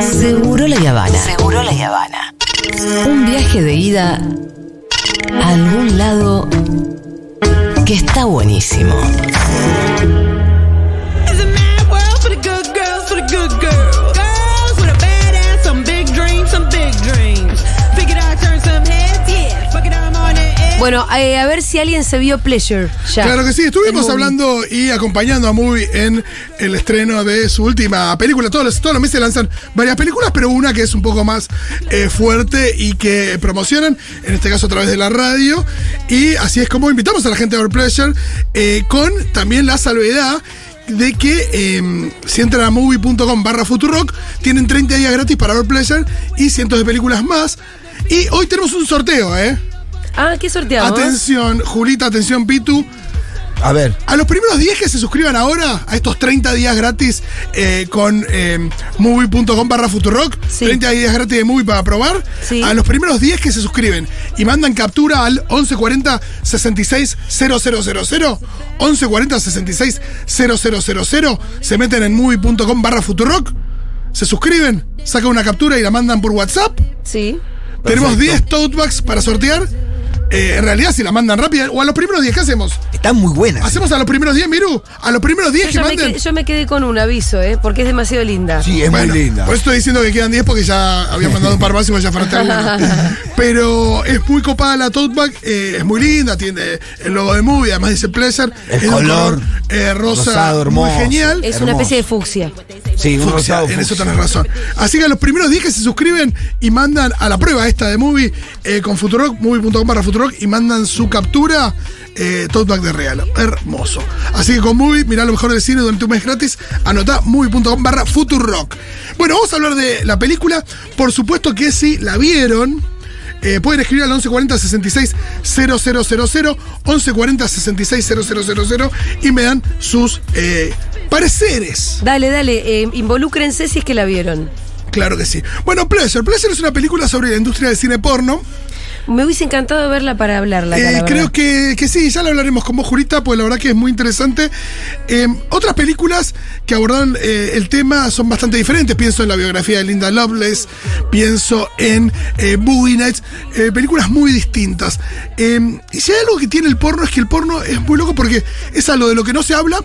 Seguro la Habana. Seguro la Habana. Un viaje de ida a algún lado que está buenísimo. It's a mad world for the good girls, for the good girls. Bueno, eh, a ver si alguien se vio Pleasure ya. Claro que sí, estuvimos hablando y acompañando a Movie en el estreno de su última película. Todos los, todos los meses lanzan varias películas, pero una que es un poco más eh, fuerte y que promocionan, en este caso a través de la radio. Y así es como invitamos a la gente a ver Pleasure, eh, con también la salvedad de que eh, si entran a movie.com barra Futurock, tienen 30 días gratis para ver Pleasure y cientos de películas más. Y hoy tenemos un sorteo, ¿eh? Ah, ¿qué sorteamos? Atención, Julita, atención, Pitu. A ver. A los primeros 10 que se suscriban ahora a estos 30 días gratis eh, con eh, movie.com barra Futurock, Sí. 30 días gratis de movie para probar, Sí. a los primeros 10 que se suscriben y mandan captura al 1140 66 0000, 1140 66 0000, se meten en movie.com barra Futurock, se suscriben, sacan una captura y la mandan por WhatsApp. Sí. Tenemos Perfecto. 10 tote bags para sortear. Eh, en realidad, si la mandan rápida, o a los primeros 10, ¿qué hacemos? Están muy buenas. ¿Hacemos a los primeros 10, Miru? A los primeros 10 Yo, que manden. quedé, yo me quedé con un aviso, ¿eh? Porque es demasiado linda. Sí, es Bueno, muy linda. Por eso estoy diciendo que quedan 10 porque ya había mandado un par más y ya falta uno. Pero es muy copada la tote bag, eh, es muy linda, tiene el logo de movie, además dice Pleasure. El es color eh, rosa, rosado, muy hermoso. genial. Es una Hermoso. especie de fucsia. Sí, un Fucsia, rosado en eso tenés razón. Así que a los primeros 10 que se suscriben y mandan a la prueba esta de Movie eh, con Futurock, movie.com barra Futurock y mandan su captura, eh, tote bag de regalo. Hermoso. Así que con Movie, mirá lo mejor del cine durante un mes gratis, anotá movie.com barra Futurock. Bueno, vamos a hablar de la película. Por supuesto que si la vieron. eh, pueden escribir al 1140 66 0000 1140 66 0000 y me dan sus eh, pareceres. Dale, dale, eh, involúcrense si es que la vieron. Claro que sí. Bueno, Pleasure. Pleasure es una película sobre la industria del cine porno. Me hubiese encantado verla para hablarla. Eh, creo que, que sí, ya la hablaremos con vos, Jurita, pues la verdad que es muy interesante. Eh, otras películas que abordan eh, el tema son bastante diferentes. Pienso en la biografía de Linda Lovelace, pienso en eh, Boogie Nights, películas muy distintas. Eh, y si hay algo que tiene el porno es que el porno es muy loco porque es algo de lo que no se habla,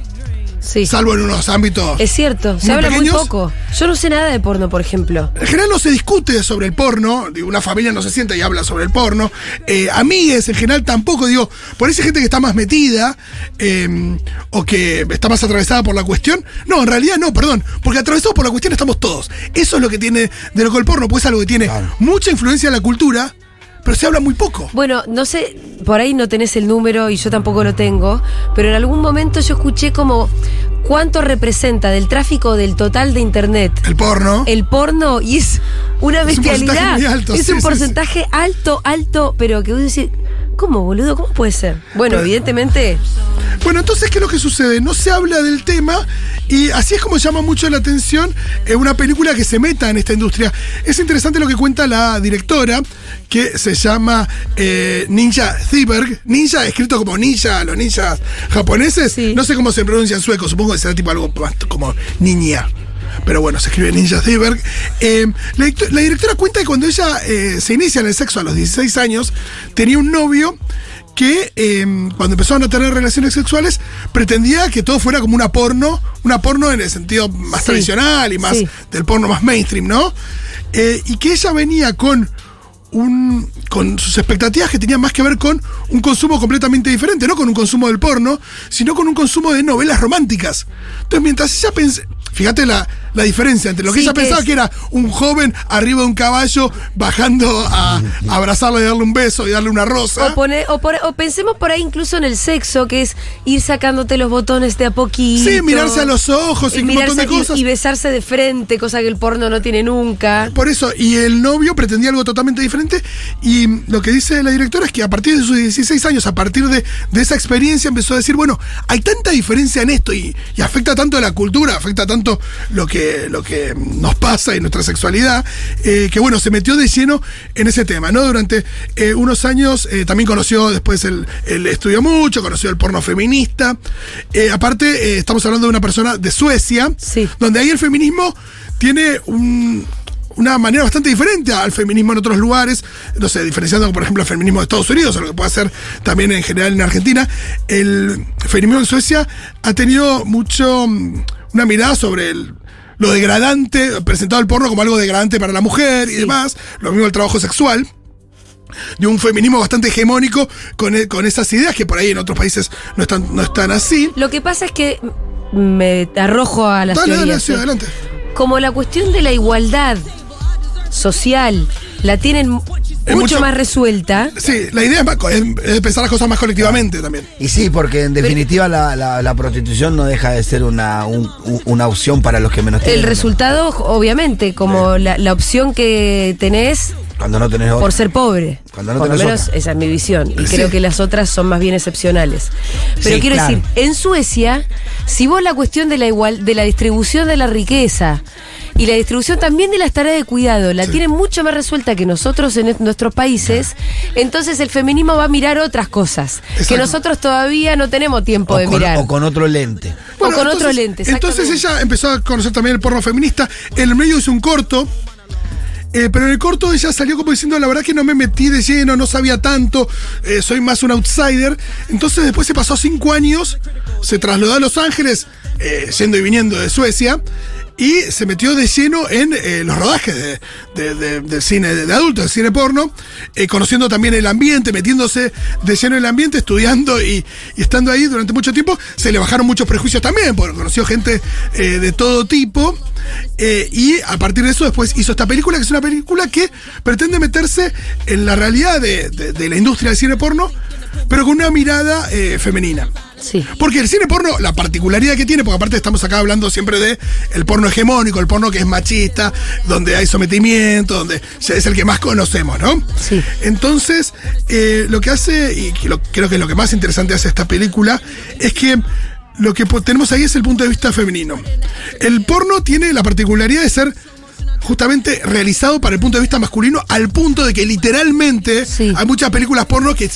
Sí. salvo en unos ámbitos. Es cierto, se muy habla pequeños. muy poco. Yo no sé nada de porno, por ejemplo. En general no se discute sobre el porno, digo, una familia no se sienta y habla sobre el porno. Eh, amigues en general tampoco, digo, por esa gente que está más metida eh, o que está más atravesada por la cuestión. No, en realidad no, perdón, porque atravesados por la cuestión estamos todos. Eso es lo que tiene de loco el porno, pues es algo que tiene Claro. mucha influencia en la cultura, pero se habla muy poco. Bueno, no sé, por ahí no tenés el número y yo tampoco lo tengo, pero en algún momento yo escuché como cuánto representa del tráfico del total de internet El porno. el porno y es una Es un bestialidad. porcentaje alto, es un sí, porcentaje alto, alto, pero que vos decís, ¿cómo, boludo? ¿Cómo puede ser? Bueno, evidentemente, Bueno, entonces, ¿qué es lo que sucede? No se habla del tema y así es como llama mucho la atención eh, una película que se meta en esta industria. Es interesante lo que cuenta la directora, que se llama eh, Ninja Thiberg. Ninja, escrito como ninja, los ninjas japoneses. Sí. No sé cómo se pronuncia en sueco, supongo que será tipo algo más como niña. Pero bueno, se escribe Ninja Thiberg. Eh, la, directo- la directora cuenta que cuando ella eh, se inicia en el sexo a los 16 años, tenía un novio que eh, cuando empezaron a tener relaciones sexuales pretendía que todo fuera como una porno, una porno en el sentido más Sí, tradicional y más sí. del porno más mainstream, ¿no? Eh, y que ella venía con un con sus expectativas que tenían más que ver con un consumo completamente diferente, no con un consumo del porno, sino con un consumo de novelas románticas. Entonces, mientras ella pensaba, fíjate la, la diferencia entre lo que Sí, ella que pensaba es- que era un joven arriba de un caballo bajando a, a abrazarla y darle un beso y darle una rosa. o, pone- o, por- o pensemos por ahí incluso en el sexo, que es ir sacándote los botones de a poquito. Sí, mirarse a los ojos y un montón de y- cosas. y besarse de frente, cosa que el porno no tiene nunca. Por eso, y el novio pretendía algo totalmente diferente. Y lo que dice la directora es que a partir de sus 16 años, a partir de, de esa experiencia, empezó a decir, bueno, hay tanta diferencia en esto y, y afecta tanto a la cultura, afecta tanto lo que, lo que nos pasa y nuestra sexualidad, eh, que bueno, se metió de lleno en ese tema, ¿no? Durante eh, unos años eh, también conoció, después el, el estudió mucho, conoció el porno feminista. Aparte, estamos hablando de una persona de Suecia, Sí. donde ahí el feminismo tiene un- una manera bastante diferente al feminismo en otros lugares, no sé, diferenciando por ejemplo el feminismo de Estados Unidos, o lo que puede hacer también en general en Argentina, el feminismo en Suecia ha tenido mucho una mirada sobre el- lo degradante, presentado el porno como algo degradante para la mujer y demás, lo mismo el trabajo sexual de un feminismo bastante hegemónico con, e- con esas ideas que por ahí en otros países no están, no están así. Lo que pasa es que me arrojo a las Dale, dale, teorías. sí, adelante. Como la cuestión de la igualdad social la tienen mucho, mucho- más resuelta. Sí, la idea es, más co- es- es pensar las cosas más colectivamente también. Y sí, porque en definitiva la, la- la prostitución no deja de ser una, un- una opción para los que menos tienen. El resultado, obviamente, como la, la opción que tenés Cuando no tenés otra. por ser pobre. Cuando no por lo menos otra. esa es mi visión. Y Sí. creo que las otras son más bien excepcionales. Pero Sí, quiero claro. decir, en Suecia, si vos la cuestión de la igual, de la distribución de la riqueza y la distribución también de las tareas de cuidado la tienen mucho más resuelta que nosotros en est- nuestros países, entonces el feminismo va a mirar otras cosas que nosotros todavía no tenemos tiempo o, de con, mirar. o con otro lente. O con otro lente, Entonces ella empezó a conocer también el porno feminista. En el medio hizo un corto. eh, pero en el corto ella salió como diciendo, la verdad que no me metí de lleno, no sabía tanto, eh, soy más un outsider. Entonces después se pasó cinco años, se trasladó a Los Ángeles, eh, yendo y viniendo de Suecia, y se metió de lleno en eh, los rodajes de, de- de- cine de, de adultos, del cine porno, eh, conociendo también el ambiente, metiéndose de lleno en el ambiente, estudiando y, y estando ahí durante mucho tiempo. Se le bajaron muchos prejuicios también, porque conoció gente eh, de todo tipo. y a partir de eso después hizo esta película, que es una película que pretende meterse en la realidad de, de- de la industria del cine porno, pero con una mirada eh, femenina. Sí. Porque el cine porno, la particularidad que tiene, porque aparte estamos acá hablando siempre de el porno hegemónico, el porno que es machista, donde hay sometimiento, donde es el que más conocemos, ¿no? Sí. Entonces, eh, lo que hace, y lo- creo que lo que más interesante hace esta película, es que lo que tenemos ahí es el punto de vista femenino. El porno tiene la particularidad de ser justamente realizado para el punto de vista masculino, al punto de que literalmente Sí. hay muchas películas porno que,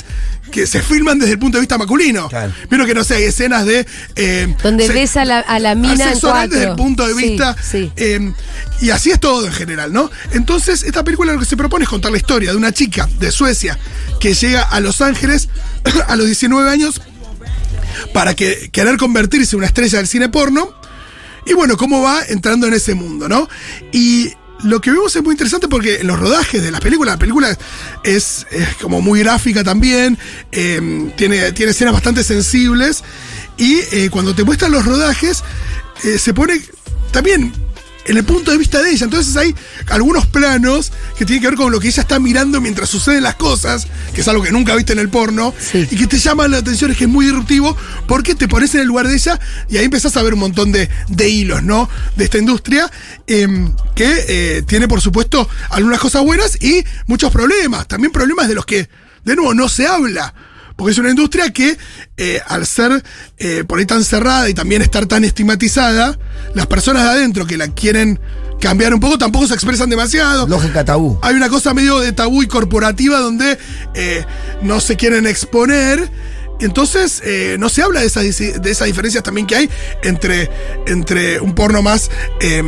que se filman desde el punto de vista masculino. Claro. Pero que no sé, hay escenas de. eh, Donde se- ves a la, a la mina en asesorar cuatro. desde el punto de Sí, vista. Sí, eh, y así es todo en general, ¿no? Entonces, esta película lo que se propone es contar la historia de una chica de Suecia que llega a Los Ángeles a los 19 años para que, querer convertirse en una estrella del cine porno. Y bueno, cómo va entrando en ese mundo, ¿no? Y lo que vemos es muy interesante porque los rodajes de las películas, la película es, es como muy gráfica también, eh, tiene, tiene escenas bastante sensibles y eh, cuando te muestran los rodajes eh, se pone también en el punto de vista de ella. Entonces hay algunos planos que tienen que ver con lo que ella está mirando mientras suceden las cosas, que es algo que nunca viste en el porno, Sí. y que te llama la atención, es que es muy disruptivo, porque te pones en el lugar de ella y ahí empezás a ver un montón de, de hilos, ¿no? De esta industria, em, que eh, tiene, por supuesto, algunas cosas buenas y muchos problemas. También problemas de los que, de nuevo, no se habla. Porque es una industria que, eh, al ser eh, por ahí tan cerrada y también estar tan estigmatizada, las personas de adentro que la quieren cambiar un poco tampoco se expresan demasiado. Lógica tabú. Hay una cosa medio de tabú y corporativa donde eh, no se quieren exponer. Entonces, eh, no se habla de esas, de esas diferencias también que hay entre, entre un porno más. eh,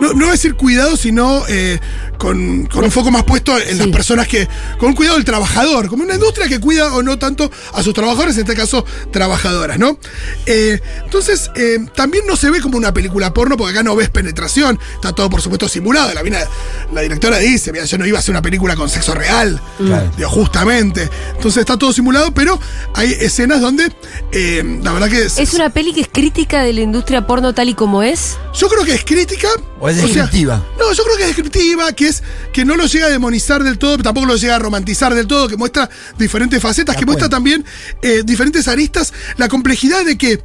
no, no voy a decir cuidado, sino eh, con, con un foco más puesto en las personas que. con un cuidado del trabajador, como una industria que cuida o no tanto a sus trabajadores, en este caso, trabajadoras, ¿no? Eh, entonces, eh, también no se ve como una película porno, porque acá no ves penetración, está todo, por supuesto, simulado. La, mina- la directora dice: Mira, yo no iba a hacer una película con sexo real, Claro. Digo, justamente. Entonces está todo simulado, pero hay escenas donde, eh, la verdad que. Es una peli que es crítica de la industria porno tal y como es. Yo creo que es crítica. ¿O sea, descriptiva? no, yo creo que es descriptiva, que es que no lo llega a demonizar del todo, pero tampoco lo llega a romantizar del todo, que muestra diferentes facetas, que muestra también eh, diferentes aristas, la complejidad de que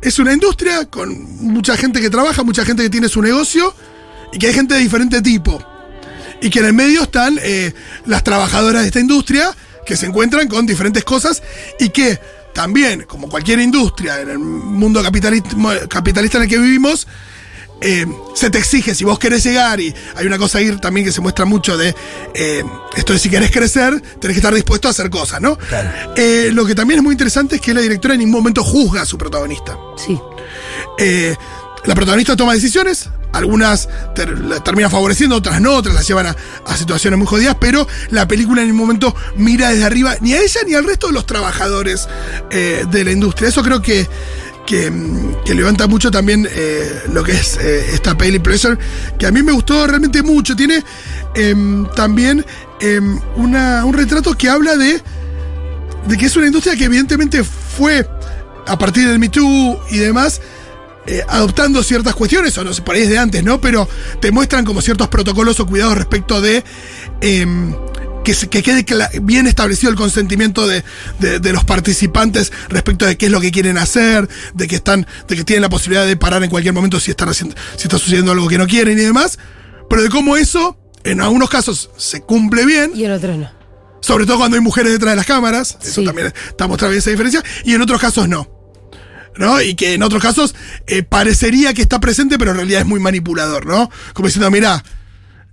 es una industria con mucha gente que trabaja, mucha gente que tiene su negocio y que hay gente de diferente tipo. Y que en el medio están eh, las trabajadoras de esta industria que se encuentran con diferentes cosas y que también, como cualquier industria en el mundo capitalista en el que vivimos, eh, se te exige, si vos querés llegar, y hay una cosa ahí también que se muestra mucho de eh, esto de si querés crecer, tenés que estar dispuesto a hacer cosas, ¿no? Claro. Eh, lo que también es muy interesante es que la directora en ningún momento juzga a su protagonista. Sí. Eh, la protagonista toma decisiones, algunas ter- la terminan favoreciendo, otras no, otras las llevan a, a situaciones muy jodidas, pero la película en ningún momento mira desde arriba ni a ella ni al resto de los trabajadores eh, de la industria. Eso creo que, que, que levanta mucho también eh, lo que es eh, esta peli Pleasure, que a mí me gustó realmente mucho. Tiene em, también em, una- un retrato que habla de, de que es una industria que evidentemente fue a partir del Me Too y demás. eh, adoptando ciertas cuestiones, o no sé, por ahí desde antes, ¿no? Pero te muestran como ciertos protocolos o cuidados respecto de em, que, se- que quede bien establecido el consentimiento de, de- de los participantes respecto de qué es lo que quieren hacer, de que están, de que tienen la posibilidad de parar en cualquier momento si están haciendo, si está sucediendo algo que no quieren y demás, pero de cómo eso, en algunos casos, se cumple bien, Y en otros no. sobre todo cuando hay mujeres detrás de las cámaras, eso Sí. también está mostrando esa diferencia, y en otros casos no. ¿No? Y que en otros casos eh, parecería que está presente, pero en realidad es muy manipulador, ¿no? Como diciendo, mira,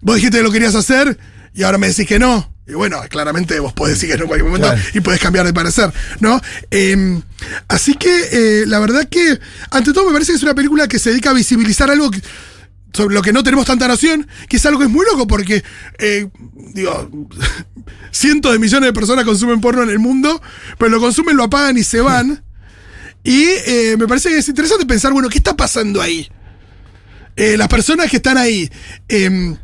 vos dijiste que lo querías hacer y ahora me decís que no. Y bueno, claramente vos podés decir que no en cualquier momento Claro. y podés cambiar de parecer, ¿no? Eh, así que eh, la verdad que, ante todo, me parece que es una película que se dedica a visibilizar algo que- sobre lo que no tenemos tanta noción, que es algo que es muy loco porque, eh, digo, cientos de millones de personas consumen porno en el mundo, pero lo consumen, lo apagan y se van. Y eh, me parece que es interesante pensar, bueno, ¿qué está pasando ahí? Eh, las personas que están ahí, eh,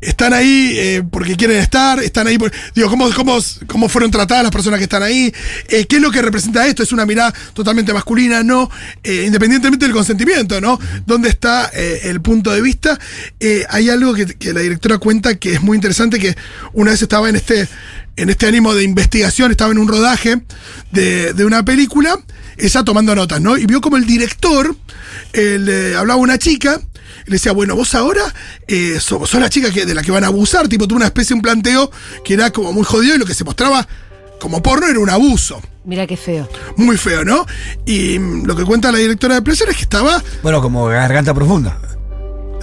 están ahí eh, porque quieren estar, están ahí por, digo, ¿cómo, cómo, cómo fueron tratadas las personas que están ahí, Eh, qué es lo que representa esto, es una mirada totalmente masculina, no, Eh, independientemente del consentimiento, ¿no? ¿Dónde está eh, el punto de vista? Eh, hay algo que, que la directora cuenta que es muy interesante, que una vez estaba en este, en este ánimo de investigación, estaba en un rodaje de, de una película, ella tomando notas, ¿no? Y vio como el director le hablaba una chica le decía, bueno, vos ahora eh, sos, sos la chica que, de la que van a abusar, tipo, tuvo una especie, un planteo que era como muy jodido y lo que se mostraba como porno era un abuso. Mira qué feo. Muy feo, ¿no? Y mm, lo que cuenta la directora de Pleasure es que estaba. Bueno, como garganta profunda.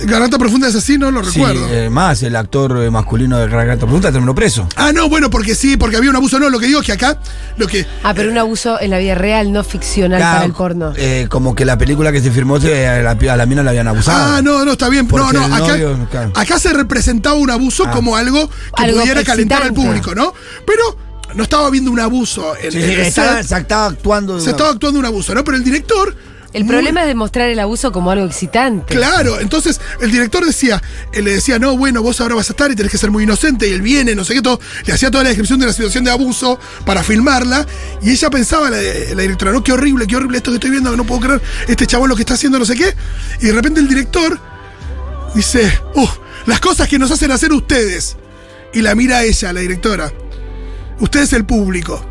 Garganta Profunda es así, no lo Sí, recuerdo. eh, más el actor eh, masculino de garganta profunda terminó preso. Ah, no, bueno, porque sí, porque había un abuso. No, lo que digo es que acá, lo que. Ah, pero un abuso en la vida real, no ficcional Claro, para el porno. eh, como que la película que se firmó eh, a la, a la mina la habían abusado. Ah, no, no, está bien. No, Porque no, acá, novio, claro. acá se representaba un abuso Ah. como algo que Algo pudiera calentar al público, ¿no? Pero no estaba viendo un abuso en, Sí, en sí, estaba, se estaba actuando. de Se una- estaba actuando un abuso, ¿no? Pero el director. El muy- problema es demostrar el abuso como algo excitante. Claro, entonces el director decía, él le decía, no, bueno, vos ahora vas a estar y tenés que ser muy inocente, y él viene, no sé qué, todo. Le hacía toda la descripción de la situación de abuso para filmarla, y ella pensaba, la, la directora, no, qué horrible, qué horrible esto que estoy viendo, que no puedo creer, este chabón lo que está haciendo, no sé qué. Y de repente el director dice, uh, las cosas que nos hacen hacer ustedes. Y la mira a ella, la directora. Usted es el público.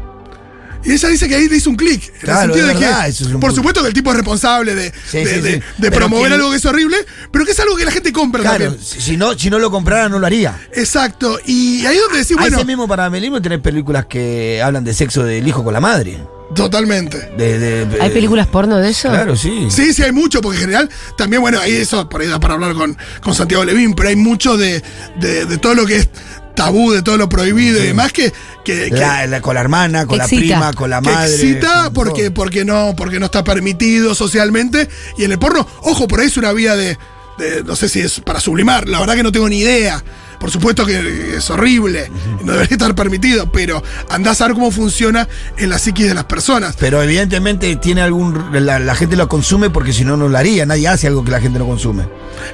Y ella dice que ahí le hizo un clic. En Claro, el sentido es de verdad, que, es un por supuesto que el tipo es responsable de, Sí, de, sí, de- sí. de Pero promover que- algo que es horrible, pero que es algo que la gente compra Claro, también. si, si no, si no lo comprara, no lo haría. Exacto. Y ahí es donde decís, bueno, ese mismo paralelismo tenés películas que hablan de sexo del hijo con la madre. totalmente. De, de- ¿Hay películas porno de eso? Claro, sí. Sí, sí, hay mucho, porque en general, también, bueno, ahí eso, por ahí da para hablar con, con Santiago Levín, pero hay mucho de, de, de todo lo que es tabú, de todo lo prohibido y demás, que, que, que- La- la- con la hermana, con la prima, con la que madre. excita porque, todo. porque, no, porque no está permitido socialmente. Y en el porno, ojo, por ahí es una vía de, de- no sé si es para sublimar, la verdad que no tengo ni idea. Por supuesto que es horrible, no debería estar permitido, pero andás a ver cómo funciona en la psiquis de las personas. Pero evidentemente tiene algún. La, la gente lo consume porque si no, no lo haría. Nadie hace algo que la gente no consume.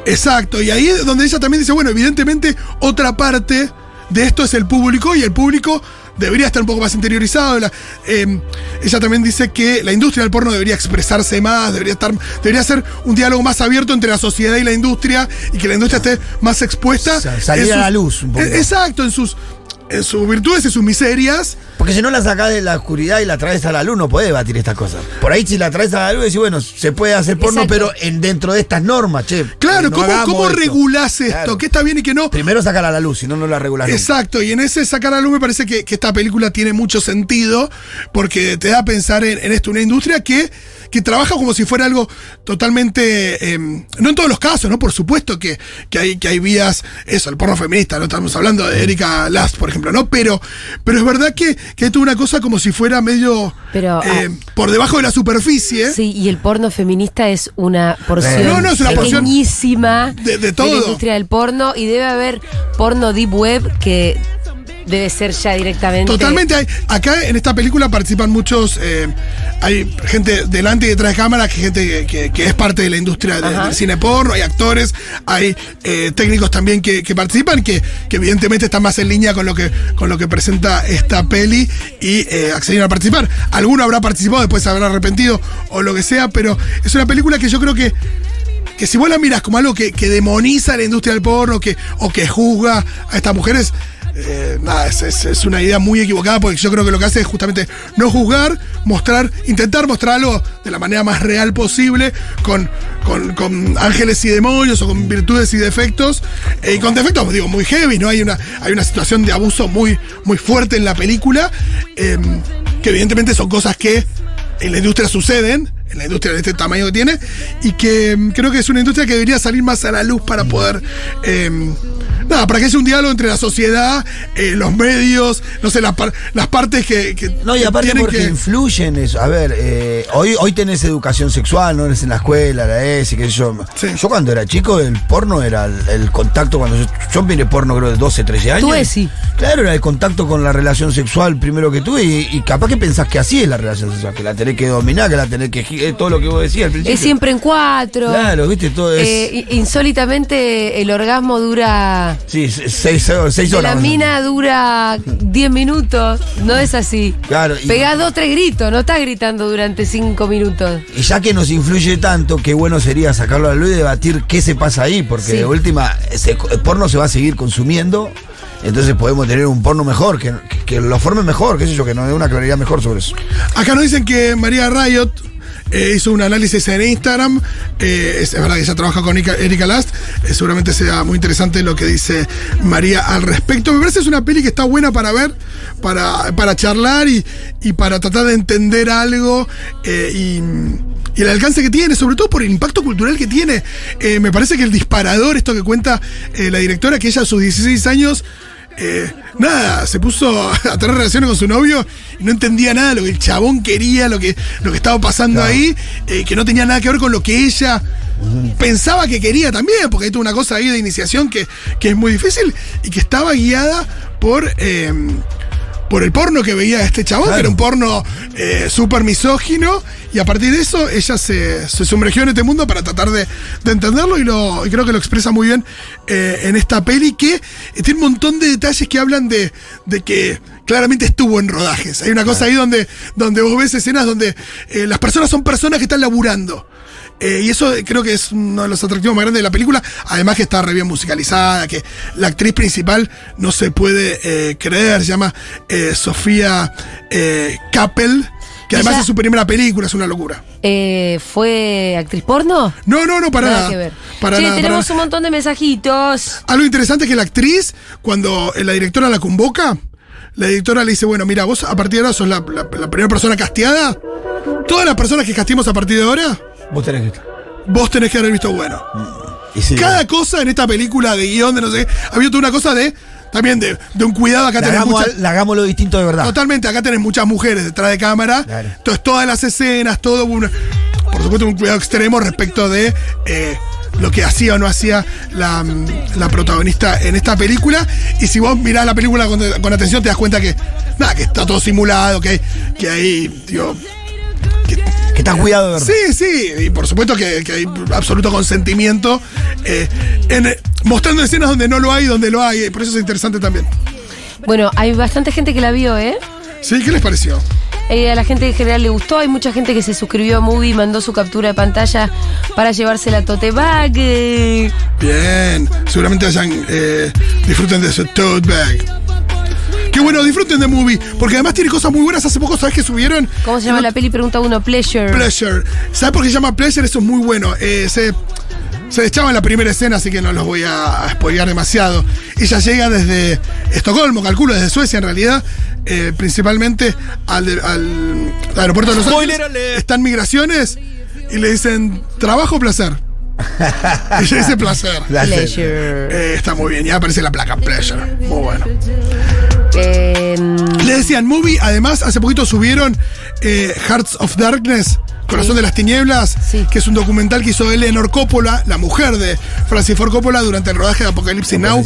Exacto, y ahí es donde ella también dice, bueno, evidentemente otra parte de esto es el público y el público debería estar un poco más interiorizado. La- eh, ella también dice que la industria del porno debería expresarse más, debería estar, debería ser un diálogo más abierto entre la sociedad y la industria y que la industria esté más expuesta. Sa- salir a la luz un poco. eh, Exacto, en sus, en sus virtudes y sus miserias. Porque si no la sacás de la oscuridad y la traes a la luz, no podés debatir estas cosas. Por ahí, si la traes a la luz, decís, bueno, se puede hacer porno, Exacto. pero en, dentro de estas normas, che. Claro, no ¿cómo, cómo esto. regulás esto? Claro. ¿Qué está bien y qué no? Primero sacar a la luz, si no, no la regulás. nunca. Exacto, y en ese sacar a la luz me parece que, que esta película tiene mucho sentido, porque te da a pensar en, en esto, una industria que, que trabaja como si fuera algo totalmente, eh, no en todos los casos, ¿no? Por supuesto que, que, hay, que hay vías, eso, el porno feminista, no estamos hablando de Erika Last, por ejemplo, ¿no? Pero, pero es verdad que, que hay toda una cosa como si fuera medio Pero, eh, ah, por debajo de la superficie. Sí, y el porno feminista es una porción No, no, es una porción pequeñísima de- de todo. la industria del porno y debe haber porno deep web que debe ser ya directamente. Totalmente. Hay, acá en esta película participan muchos. eh, hay gente delante y detrás de cámara, que gente que, es parte de la industria de- del cine porno. Hay actores, hay eh, técnicos también que, que participan, que, que evidentemente están más en línea con lo que, con lo que presenta esta peli y eh, accedieron a participar. Alguno habrá participado, después se habrá arrepentido o lo que sea, pero es una película que yo creo que que si vos la miras como algo que, que demoniza la industria del porno que, o que juzga a estas mujeres, eh, nada, es, es- una idea muy equivocada porque yo creo que lo que hace es justamente no juzgar, mostrar, intentar mostrar algo de la manera más real posible, con, con, con ángeles y demonios o con virtudes y defectos, eh, y con defectos, digo, muy heavy, ¿no? Hay una, hay una situación de abuso muy, muy fuerte en la película, eh, que evidentemente son cosas que en la industria suceden, en la industria de este tamaño que tiene, y que mm, creo que es una industria que debería salir más a la luz para poder. Nada, para que haya un diálogo entre la sociedad, eh, los medios, no sé, las, par- las partes que. que- No, y aparte porque que- influye en eso. A ver, eh, hoy, hoy tenés educación sexual, no eres en la escuela, la ESI, qué sé yo. Sí. Yo cuando era chico, el porno era el, el contacto cuando yo, yo miré porno creo de 12, 13 años. Tu ESI. Claro, era el contacto con la relación sexual primero que tuve y, y capaz que pensás que así es la relación sexual, que la tenés que dominar, que la tenés que... eh, todo lo que vos decías al principio. Es siempre en cuatro. Claro, viste, todo es... Eh, insólitamente el orgasmo dura. Sí, se- seis, seis horas. la mina dura 10 minutos. No es así. Claro, y- Pegás dos, tres gritos. No estás gritando durante cinco minutos. Y ya que nos influye tanto, qué bueno sería sacarlo a la luz y debatir qué se pasa ahí, porque Sí. de última, ese- el porno se va a seguir consumiendo, entonces podemos tener un porno mejor, que, que lo forme mejor, qué sé yo, que nos dé una claridad mejor sobre eso. Acá nos dicen que María Riot eh, hizo un análisis en Instagram. eh, es, verdad que ella trabaja con Erika, Last. eh, seguramente sea muy interesante lo que dice María al respecto. Me parece que es una peli que está buena para ver, para, para charlar y, y para tratar de entender algo. y. el alcance que tiene, sobre todo por el impacto cultural que tiene. Me parece que el disparador, esto que cuenta la directora, que ella a sus 16 años eh, nada, se puso a tener relaciones con su novio y no entendía nada de lo que el chabón quería, lo que, lo que estaba pasando ahí, eh, que no tenía nada que ver con lo que ella pensaba que quería también, porque hay toda una cosa ahí de iniciación que, que es muy difícil y que estaba guiada por... eh, por el porno que veía este chabón, Claro. que era un porno eh, súper misógino, y a partir de eso ella se, se sumergió en este mundo para tratar de, de entenderlo y, lo, y creo que lo expresa muy bien eh, en esta peli que eh, tiene un montón de detalles que hablan de, de que claramente estuvo en rodajes. Hay una cosa ahí donde, donde vos ves escenas donde eh, las personas son personas que están laburando. Eh, y eso eh, creo que es uno de los atractivos más grandes de la película. Además que está re bien musicalizada, que la actriz principal no se puede eh, creer, se llama eh, Sofía Kappel, que además Ella- es su primera película, es una locura. Eh, ¿Fue actriz porno? No, no, no, para nada nada. que ver. Para che, nada, para tenemos un montón de mensajitos. Algo interesante es que la actriz, cuando la directora la convoca, la directora le dice, bueno, mira, vos a partir de ahora sos la, la- la primera persona casteada. Todas las personas que casteemos a partir de ahora, Vos tenés que estar. vos tenés que haber visto bueno. Y sí, Cada cosa en esta película de guion, de no sé qué, había toda una cosa de, también de, de un cuidado. Acá la tenés hagamos, mucha- la hagamos lo distinto de verdad. Totalmente, acá tenés muchas mujeres detrás de cámara. Claro. Entonces, todas las escenas, todo. una- por supuesto, un cuidado extremo respecto de eh, lo que hacía o no hacía la, mm, la protagonista en esta película. Y si vos mirás la película con, con atención, te das cuenta que, nada, que está todo simulado, que hay, que hay digo, Que está cuidado de verdad. Sí, sí, y por supuesto que, que hay absoluto consentimiento, eh, en, eh, mostrando escenas donde no lo hay, donde lo hay, y por eso es interesante también. Bueno, hay bastante gente que la vio, ¿eh? ¿Sí? ¿Qué les pareció? Eh, a la gente en general le gustó. Hay mucha gente que se suscribió a Movie, mandó su captura de pantalla para llevarse la tote bag. Eh, Bien, seguramente vayan, eh, disfruten de su tote bag. Qué bueno, disfruten de movie, porque además tiene cosas muy buenas. Hace poco, ¿sabes que subieron? ¿Cómo se llama la peli? Pregunta uno, Pleasure. Pleasure. ¿Sabes por qué se llama Pleasure? Eso es muy bueno. Eh, se, se echaba en la primera escena, así que no los voy a, spoilear demasiado. Ella llega desde Estocolmo, calculo, desde Suecia en realidad, eh, principalmente al, aeropuerto de Los Ángeles. Están migraciones y le dicen, ¿trabajo o placer? Ese placer. Placer. Pleasure. Eh, está muy bien. Ya aparece la placa Pleasure. Muy bueno. Eh, Le decían movie, además, hace poquito subieron eh, Hearts of Darkness, Corazón de las Tinieblas, Sí. que es un documental que hizo Eleanor Coppola, la mujer de Francis Ford Coppola, durante el rodaje de Apocalipsis Now.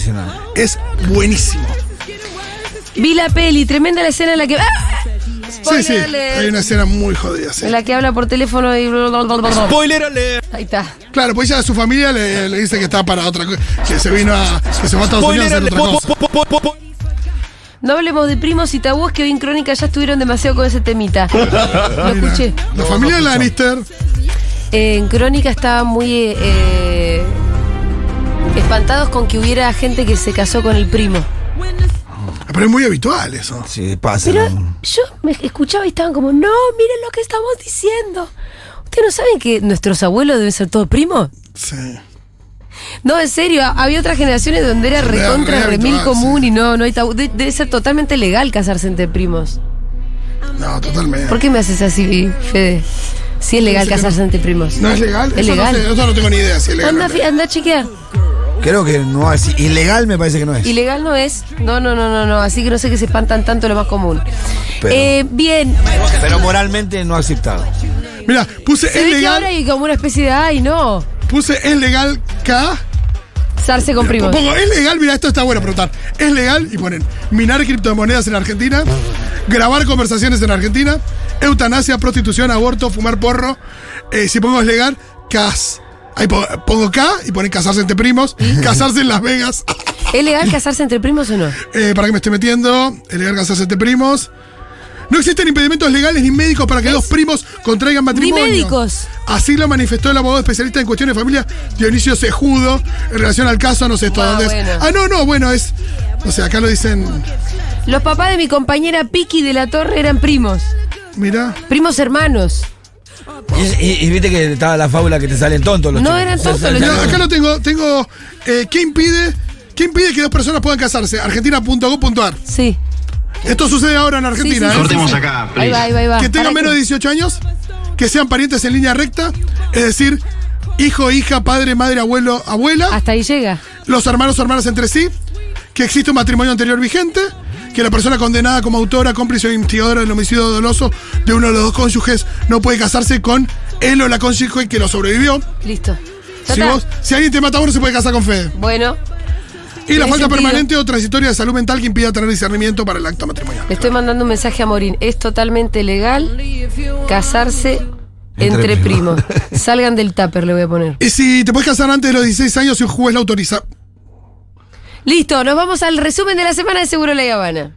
Es buenísimo. vi la peli, tremenda la escena en la que. ¡Ah! Spoiler sí. alert. Hay una escena muy jodida. sí. En la que habla por teléfono y. Spoiler alert. Ahí está. Claro, pues ella a su familia le, le dice que está para otra cosa, que se vino a. que se va a Estados Unidos a Spoiler hacer otra cosa. No hablemos de primos y tabúes que hoy en Crónica ya estuvieron demasiado con ese temita. Lo escuché. La familia Lannister. Eh, en Crónica estaban muy eh, eh, espantados con que hubiera gente que se casó con el primo. Pero es muy habitual eso. Sí, pasa. Pero ¿no? yo me escuchaba y estaban como, no, miren lo que estamos diciendo. ¿Ustedes no saben que nuestros abuelos deben ser todos primos? Sí. No, en serio, había otras generaciones donde era recontra, re remil habitual, común sí. y no, no hay tabú. De- debe ser totalmente legal casarse entre primos. No, totalmente. ¿Por qué me haces así, Fede? Si es legal sé casarse no. entre primos. ¿No es legal? Es Eso legal. No sé, eso no tengo ni idea si es legal. Anda, anda a chequear. Creo que no es. Ilegal me parece que no es. Ilegal no es. No, no, no, no, no. Así que no sé que se espantan tanto lo más común. Pero- Eh, bien. Pero moralmente no aceptado. Mira, puse Se es ve que ahora legal, hay como una especie de ay, no. Puse es legal K. Sarse con primos. Pongo, es legal, mira, esto está bueno preguntar. Es legal y ponen minar criptomonedas en Argentina, grabar conversaciones en Argentina, eutanasia, prostitución, aborto, fumar porro. Eh, si pongo es legal, cas. Ahí po- pongo K y ponen casarse entre primos, casarse en Las Vegas. ¿Es legal casarse entre primos o no? Eh, ¿Para qué me estoy metiendo? Es legal casarse entre primos. No existen impedimentos legales ni médicos para que dos primos contraigan matrimonio. médicos. Así lo manifestó el abogado especialista en cuestiones de familia, Dionisio Sejudo, en relación al caso, no sé esto Ah, dónde es. Ah, no, no, bueno, es. O sea, acá lo dicen. Los papás de mi compañera Piki de la Torre eran primos. Mira. Primos hermanos. Y, y- y viste que estaba la fábula que te salen tontos los No chicos. eran tontos los Mira, acá lo tengo. Tengo. eh, ¿Qué impide? ¿Qué impide que dos personas puedan casarse? Argentina.gov.ar. Sí. Esto sucede ahora en Sí, Argentina, sí, ¿eh? sí, sí, sí. Ahí va, ahí va, ahí va. que tengan menos de 18 años, que sean parientes en línea recta, es decir, hijo, hija, padre, madre, abuelo, abuela, Hasta ahí llega. los hermanos o hermanas entre sí, que existe un matrimonio anterior vigente, que la persona condenada como autora, cómplice o instigadora del homicidio doloso de uno de los dos cónyuges no puede casarse con él o la cónyuge que lo sobrevivió. Listo. Si, vos- si alguien te mata a vos, no se puede casar con Fede. Bueno, Y la falta sentido. permanente o transitoria de salud mental que impida tener discernimiento para el acto matrimonial. le estoy mandando un mensaje a Morín. Es totalmente legal casarse Entre entre, primos. primos. Salgan del tupper, le voy a poner. Y si te puedes casar antes de los 16 años si un juez lo autoriza. Listo, nos vamos al resumen de la semana de Seguro La Habana.